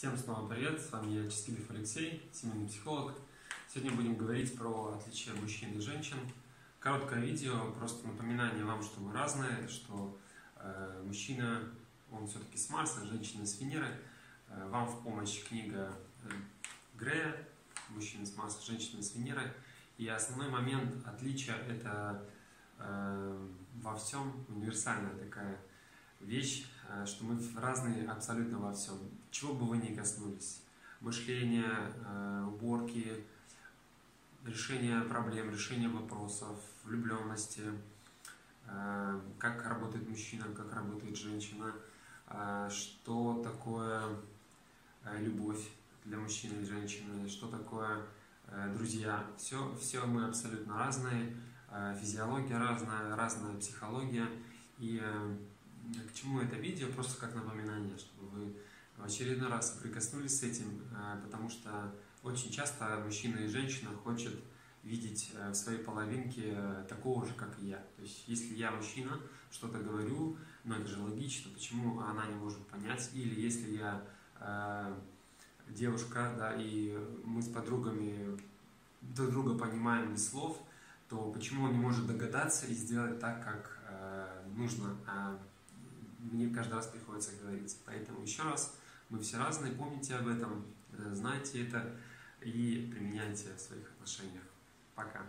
Всем снова привет, с вами я, Чистилев Алексей, семейный психолог. Сегодня будем говорить про отличия мужчин и женщин. Короткое видео, просто напоминание вам, что мы разные, что э, мужчина, он все-таки с Марса, женщина с Венеры. Э, вам в помощь книга э, Грея «Мужчина с Марса, женщина с Венеры». И основной момент отличия – это э, во всем универсальная такая вещь, э, что мы разные абсолютно во всем. Чего бы вы ни коснулись. Мышление, э, уборки, решение проблем, решение вопросов, влюбленности, э, как работает мужчина, как работает женщина, что такое любовь для мужчины и женщины, что такое друзья. Все, все мы абсолютно разные, физиология разная, разная психология. И к чему это видео? Просто как напоминание, чтобы вы в очередной раз прикоснулись с этим, э, потому что очень часто мужчина и женщина хочет видеть э, в своей половинке э, такого же, как и я. То есть, если я мужчина, что-то говорю, но это же логично, почему она не может понять, или если я э, девушка, да, и мы с подругами друг друга понимаем без слов, то почему он не может догадаться и сделать так, как э, нужно, а мне каждый раз приходится говорить. Поэтому еще раз, мы все разные, помните об этом, э, знайте это и применяйте в своих отношениях. Пока.